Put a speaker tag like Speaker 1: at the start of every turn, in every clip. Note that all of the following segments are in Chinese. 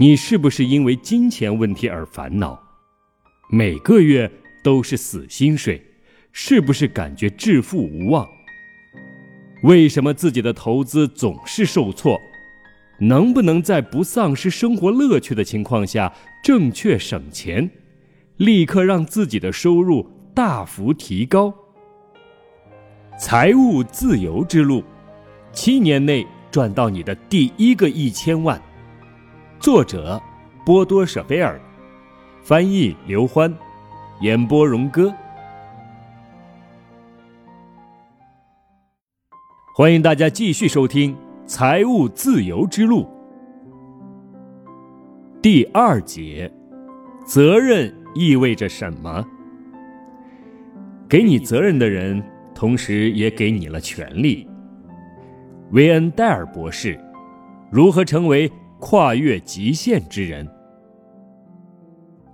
Speaker 1: 你是不是因为金钱问题而烦恼？每个月都是死薪水，是不是感觉致富无望？为什么自己的投资总是受挫？能不能在不丧失生活乐趣的情况下正确省钱，立刻让自己的收入大幅提高？财务自由之路，七年内赚到你的第一个一千万。作者：波多舍菲尔，翻译：刘欢，演播：荣哥。欢迎大家继续收听。财务自由之路第二节，责任意味着什么？给你责任的人，同时也给你了权利。维恩·戴尔博士，如何成为跨越极限之人？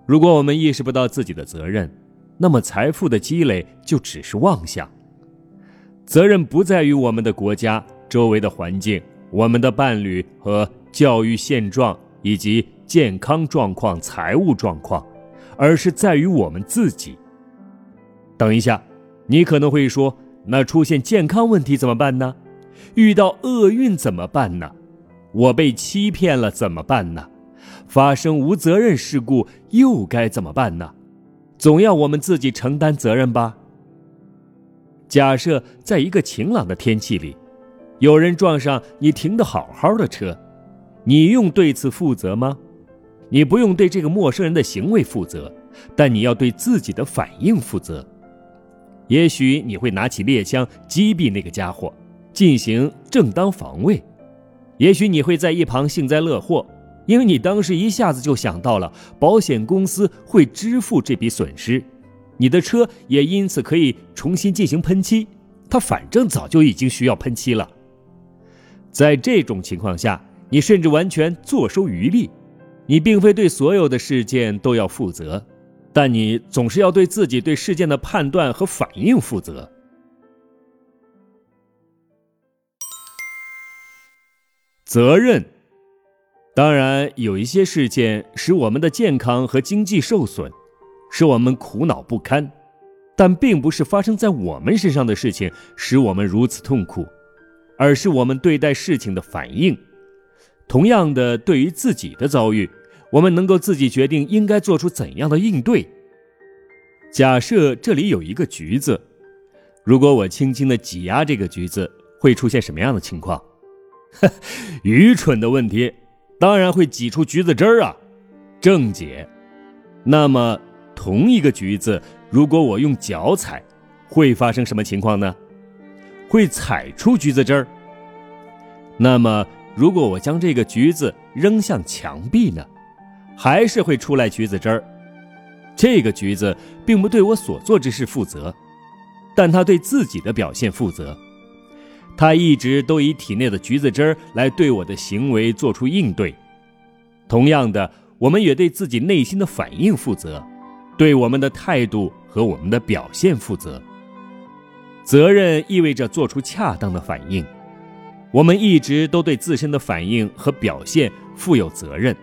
Speaker 1: 如果我们意识不到自己的责任，那么财富的积累就只是妄想。责任不在于我们的国家。周围的环境、我们的伴侣和教育现状以及健康状况、财务状况，而是在于我们自己。等一下，你可能会说：“那出现健康问题怎么办呢？遇到厄运怎么办呢？我被欺骗了怎么办呢？发生无责任事故又该怎么办呢？总要我们自己承担责任吧？”假设在一个晴朗的天气里。有人撞上你停的好好的车，你用对此负责吗？你不用对这个陌生人的行为负责，但你要对自己的反应负责。也许你会拿起猎枪击毙那个家伙，进行正当防卫；也许你会在一旁幸灾乐祸，因为你当时一下子就想到了保险公司会支付这笔损失，你的车也因此可以重新进行喷漆，它反正早就已经需要喷漆了。在这种情况下，你甚至完全坐收渔利。你并非对所有的事件都要负责，但你总是要对自己对事件的判断和反应负责。责任，当然有一些事件使我们的健康和经济受损，使我们苦恼不堪，但并不是发生在我们身上的事情使我们如此痛苦。而是我们对待事情的反应。同样的，对于自己的遭遇，我们能够自己决定应该做出怎样的应对。假设这里有一个橘子，如果我轻轻的挤压这个橘子，会出现什么样的情况？愚蠢的问题，当然会挤出橘子汁儿啊！正解。那么，同一个橘子，如果我用脚踩，会发生什么情况呢？会踩出橘子汁儿。那么，如果我将这个橘子扔向墙壁呢？还是会出来橘子汁儿。这个橘子并不对我所做之事负责，但它对自己的表现负责。他一直都以体内的橘子汁儿来对我的行为做出应对。同样的，我们也对自己内心的反应负责，对我们的态度和我们的表现负责。责任意味着做出恰当的反应。我们一直都对自身的反应和表现负有责任。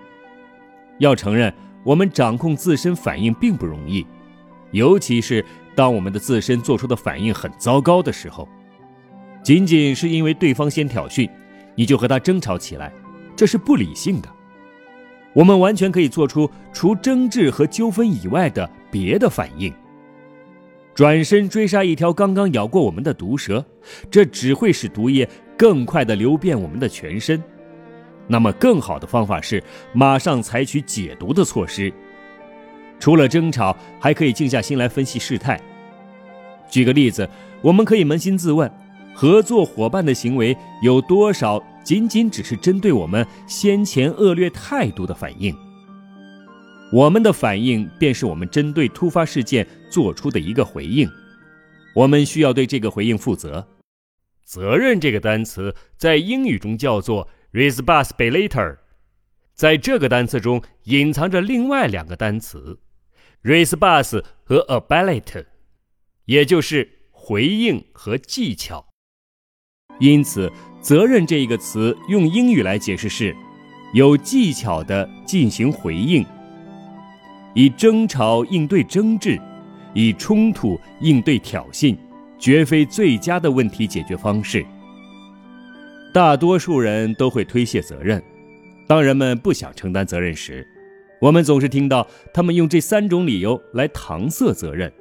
Speaker 1: 要承认，我们掌控自身反应并不容易，尤其是当我们的自身做出的反应很糟糕的时候。仅仅是因为对方先挑衅，你就和他争吵起来，这是不理性的。我们完全可以做出除争执和纠纷以外的别的反应。转身追杀一条刚刚咬过我们的毒蛇，这只会使毒液更快地流遍我们的全身。那么，更好的方法是马上采取解毒的措施。除了争吵，还可以静下心来分析事态。举个例子，我们可以扪心自问：合作伙伴的行为有多少仅仅只是针对我们先前恶劣态度的反应？我们的反应便是我们针对突发事件做出的一个回应，我们需要对这个回应负责。责任这个单词在英语中叫做 responsibility，在这个单词中隐藏着另外两个单词 response 和 ability，也就是回应和技巧。因此，责任这一个词用英语来解释是有技巧的进行回应，以争吵应对争执，以冲突应对挑衅，绝非最佳的问题解决方式。大多数人都会推卸责任，当人们不想承担责任时，我们总是听到他们用这三种理由来搪塞责任：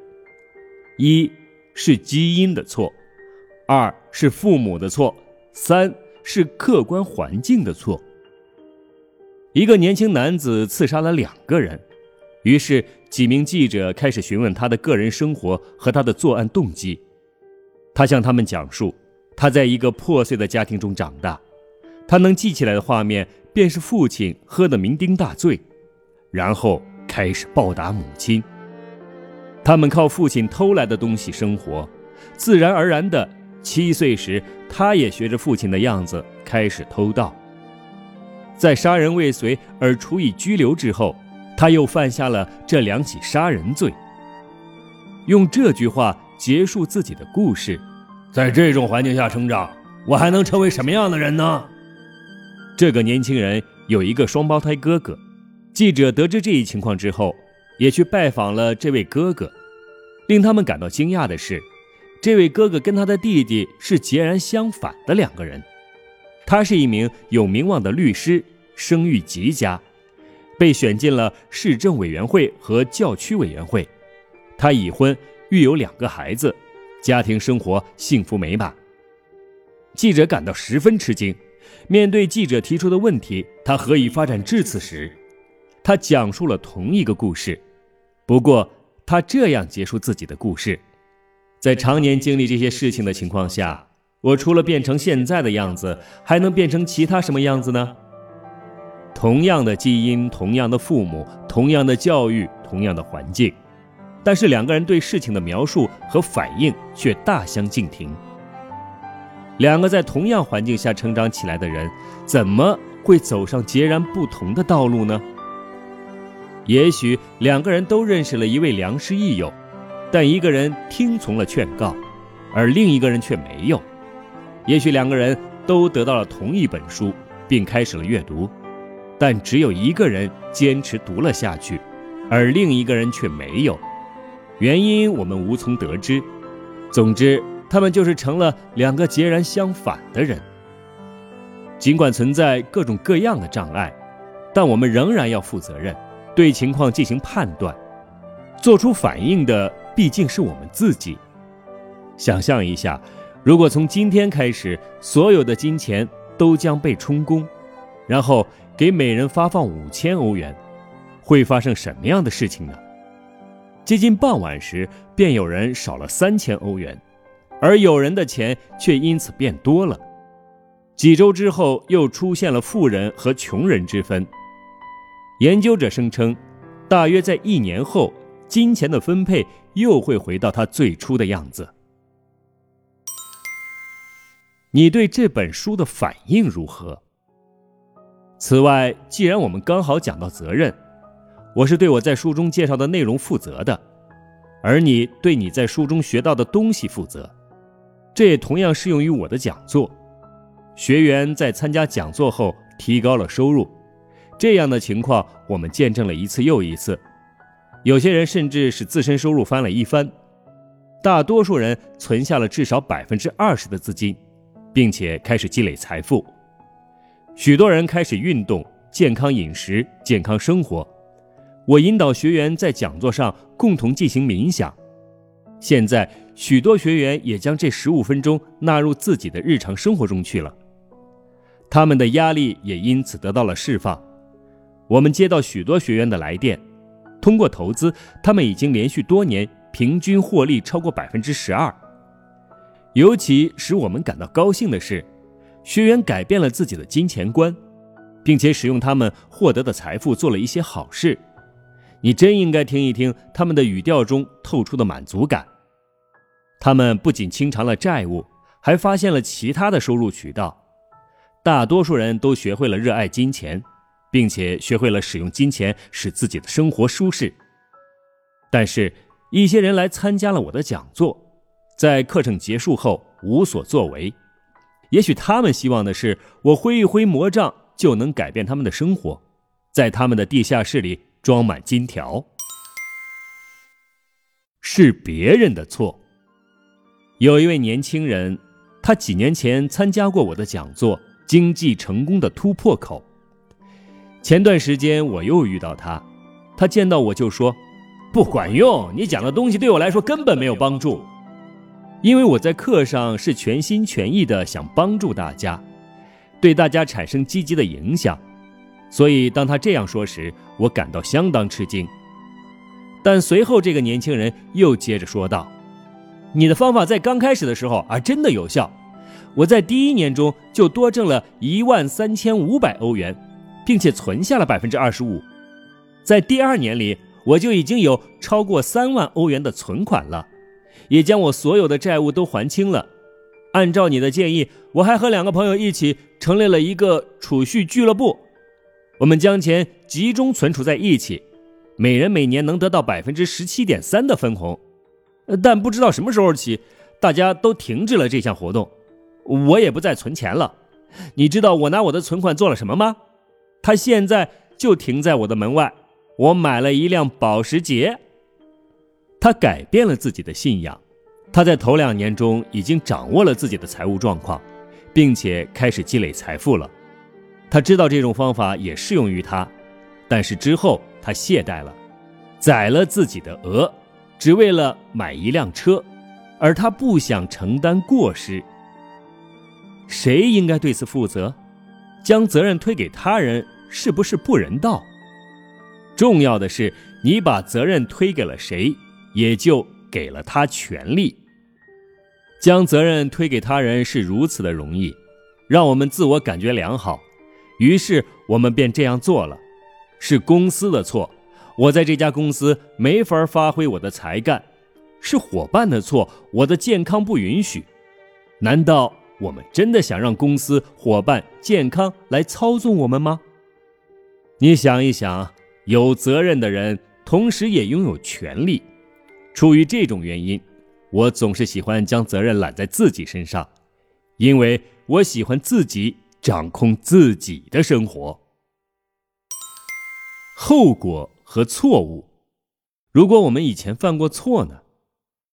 Speaker 1: 一是基因的错，二是父母的错，三是客观环境的错。一个年轻男子刺杀了两个人，于是几名记者开始询问他的个人生活和他的作案动机。他向他们讲述，他在一个破碎的家庭中长大，他能记起来的画面便是父亲喝得酩酊大醉，然后开始暴打母亲。他们靠父亲偷来的东西生活，自然而然的，七岁时他也学着父亲的样子开始偷盗。在杀人未遂而处以拘留之后，他又犯下了这两起杀人罪。用这句话结束自己的故事：在这种环境下成长，我还能成为什么样的人呢？这个年轻人有一个双胞胎哥哥。记者得知这一情况之后，也去拜访了这位哥哥。令他们感到惊讶的是，这位哥哥跟他的弟弟是截然相反的两个人。他是一名有名望的律师，声誉极佳，被选进了市政委员会和教区委员会。他已婚，育有两个孩子，家庭生活幸福美满。记者感到十分吃惊。面对记者提出的问题，他何以发展至此时，他讲述了同一个故事，不过他这样结束自己的故事：在常年经历这些事情的情况下。我除了变成现在的样子，还能变成其他什么样子呢？同样的基因，同样的父母，同样的教育，同样的环境，但是两个人对事情的描述和反应却大相径庭。两个在同样环境下成长起来的人，怎么会走上截然不同的道路呢？也许两个人都认识了一位良师益友，但一个人听从了劝告，而另一个人却没有。也许两个人都得到了同一本书，并开始了阅读，但只有一个人坚持读了下去，而另一个人却没有。原因我们无从得知。总之，他们就是成了两个截然相反的人。尽管存在各种各样的障碍，但我们仍然要负责任，对情况进行判断，做出反应的毕竟是我们自己。想象一下。如果从今天开始，所有的金钱都将被充公，然后给每人发放五千欧元，会发生什么样的事情呢？接近傍晚时，便有人少了三千欧元，而有人的钱却因此变多了。几周之后，又出现了富人和穷人之分。研究者声称，大约在一年后，金钱的分配又会回到它最初的样子。你对这本书的反应如何？此外，既然我们刚好讲到责任，我是对我在书中介绍的内容负责的，而你对你在书中学到的东西负责，这也同样适用于我的讲座。学员在参加讲座后提高了收入，这样的情况我们见证了一次又一次，有些人甚至使自身收入翻了一番，大多数人存下了至少百分之二十的资金。并且开始积累财富，许多人开始运动、健康饮食、健康生活。我引导学员在讲座上共同进行冥想。现在，许多学员也将这十五分钟纳入自己的日常生活中去了，他们的压力也因此得到了释放。我们接到许多学员的来电，通过投资，他们已经连续多年平均获利超过百分之十二。尤其使我们感到高兴的是，学员改变了自己的金钱观，并且使用他们获得的财富做了一些好事。你真应该听一听他们的语调中透出的满足感。他们不仅清偿了债务，还发现了其他的收入渠道。大多数人都学会了热爱金钱，并且学会了使用金钱使自己的生活舒适。但是，一些人来参加了我的讲座。在课程结束后无所作为，也许他们希望的是我挥一挥魔杖就能改变他们的生活，在他们的地下室里装满金条。是别人的错。有一位年轻人，他几年前参加过我的讲座《经济成功的突破口》。前段时间我又遇到他，他见到我就说：“不管用，你讲的东西对我来说根本没有帮助。”因为我在课上是全心全意的想帮助大家，对大家产生积极的影响，所以当他这样说时，我感到相当吃惊。但随后这个年轻人又接着说道：“你的方法在刚开始的时候啊，真的有效。我在第一年中就多挣了一万三千五百欧元，并且存下了百分之二十五。在第二年里，我就已经有超过三万欧元的存款了。”也将我所有的债务都还清了。按照你的建议，我还和两个朋友一起成立了一个储蓄俱乐部。我们将钱集中存储在一起，每人每年能得到百分之十七点三的分红。但不知道什么时候起，大家都停止了这项活动，我也不再存钱了。你知道我拿我的存款做了什么吗？他现在就停在我的门外。我买了一辆保时捷。他改变了自己的信仰，他在头两年中已经掌握了自己的财务状况，并且开始积累财富了。他知道这种方法也适用于他，但是之后他懈怠了，宰了自己的鹅，只为了买一辆车，而他不想承担过失。谁应该对此负责？将责任推给他人是不是不人道？重要的是你把责任推给了谁。也就给了他权利，将责任推给他人是如此的容易，让我们自我感觉良好，于是我们便这样做了。是公司的错，我在这家公司没法发挥我的才干；是伙伴的错，我的健康不允许。难道我们真的想让公司、伙伴、健康来操纵我们吗？你想一想，有责任的人同时也拥有权利。出于这种原因，我总是喜欢将责任揽在自己身上，因为我喜欢自己掌控自己的生活。后果和错误，如果我们以前犯过错呢？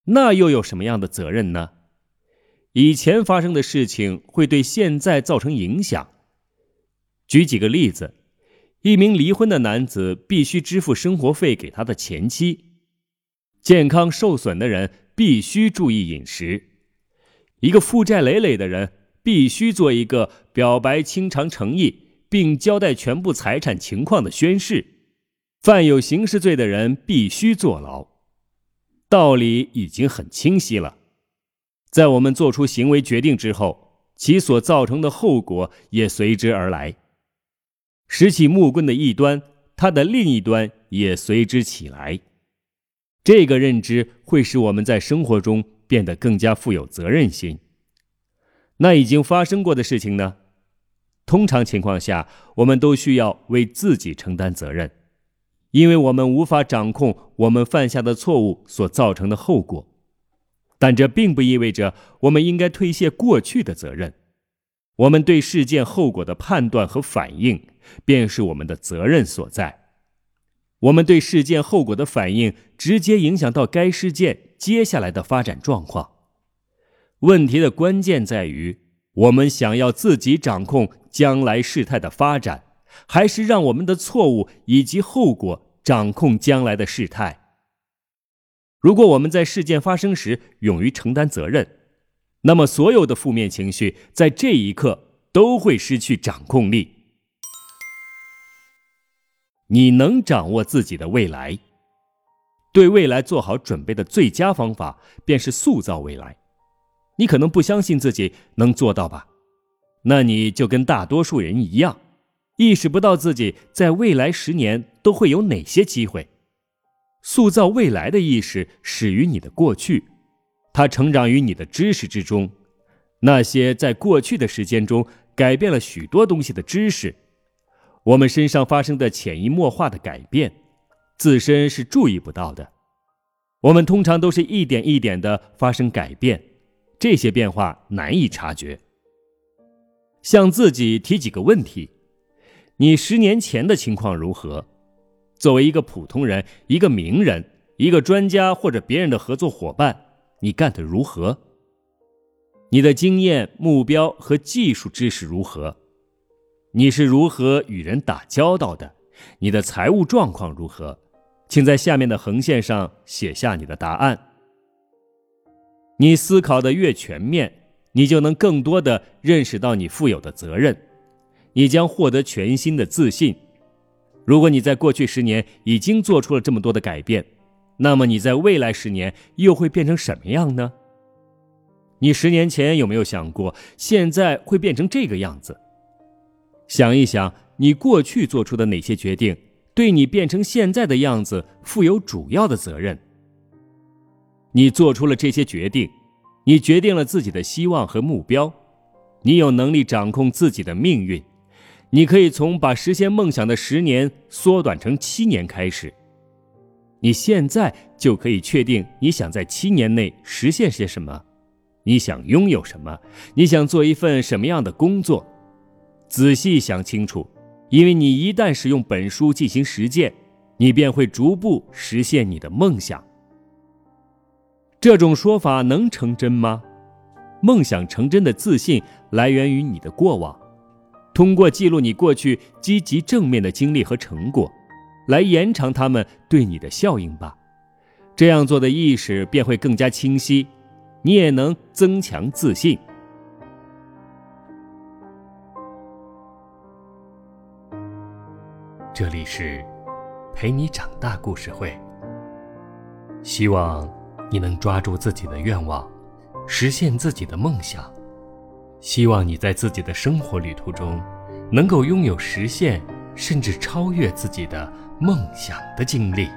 Speaker 1: 那又有什么样的责任呢？以前发生的事情会对现在造成影响。举几个例子：一名离婚的男子必须支付生活费给他的前妻。健康受损的人必须注意饮食，一个负债累累的人必须做一个表白清偿诚意并交代全部财产情况的宣誓，犯有刑事罪的人必须坐牢。道理已经很清晰了，在我们做出行为决定之后，其所造成的后果也随之而来。拾起木棍的一端，它的另一端也随之起来。这个认知会使我们在生活中变得更加富有责任心。那已经发生过的事情呢？通常情况下，我们都需要为自己承担责任，因为我们无法掌控我们犯下的错误所造成的后果。但这并不意味着我们应该推卸过去的责任。我们对事件后果的判断和反应，便是我们的责任所在。我们对事件后果的反应，直接影响到该事件接下来的发展状况。问题的关键在于，我们想要自己掌控将来事态的发展，还是让我们的错误以及后果掌控将来的事态？如果我们在事件发生时勇于承担责任，那么所有的负面情绪在这一刻都会失去掌控力。你能掌握自己的未来，对未来做好准备的最佳方法便是塑造未来。你可能不相信自己能做到吧？那你就跟大多数人一样，意识不到自己在未来十年都会有哪些机会。塑造未来的意识始于你的过去，它成长于你的知识之中。那些在过去的时间中改变了许多东西的知识。我们身上发生的潜移默化的改变，自身是注意不到的。我们通常都是一点一点的发生改变，这些变化难以察觉。向自己提几个问题：你十年前的情况如何？作为一个普通人、一个名人、一个专家或者别人的合作伙伴，你干得如何？你的经验、目标和技术知识如何？你是如何与人打交道的？你的财务状况如何？请在下面的横线上写下你的答案。你思考的越全面，你就能更多的认识到你负有的责任，你将获得全新的自信。如果你在过去十年已经做出了这么多的改变，那么你在未来十年又会变成什么样呢？你十年前有没有想过，现在会变成这个样子？想一想，你过去做出的哪些决定，对你变成现在的样子负有主要的责任？你做出了这些决定，你决定了自己的希望和目标，你有能力掌控自己的命运，你可以从把实现梦想的十年缩短成七年开始。你现在就可以确定你想在七年内实现些什么。你想拥有什么？你想做一份什么样的工作？仔细想清楚，因为你一旦使用本书进行实践，你便会逐步实现你的梦想。这种说法能成真吗？梦想成真的自信来源于你的过往，通过记录你过去积极正面的经历和成果，来延长他们对你的效应吧。这样做的意识便会更加清晰。你也能增强自信。
Speaker 2: 这里是陪你长大故事会，希望你能抓住自己的愿望，实现自己的梦想。希望你在自己的生活旅途中，能够拥有实现甚至超越自己的梦想的经历。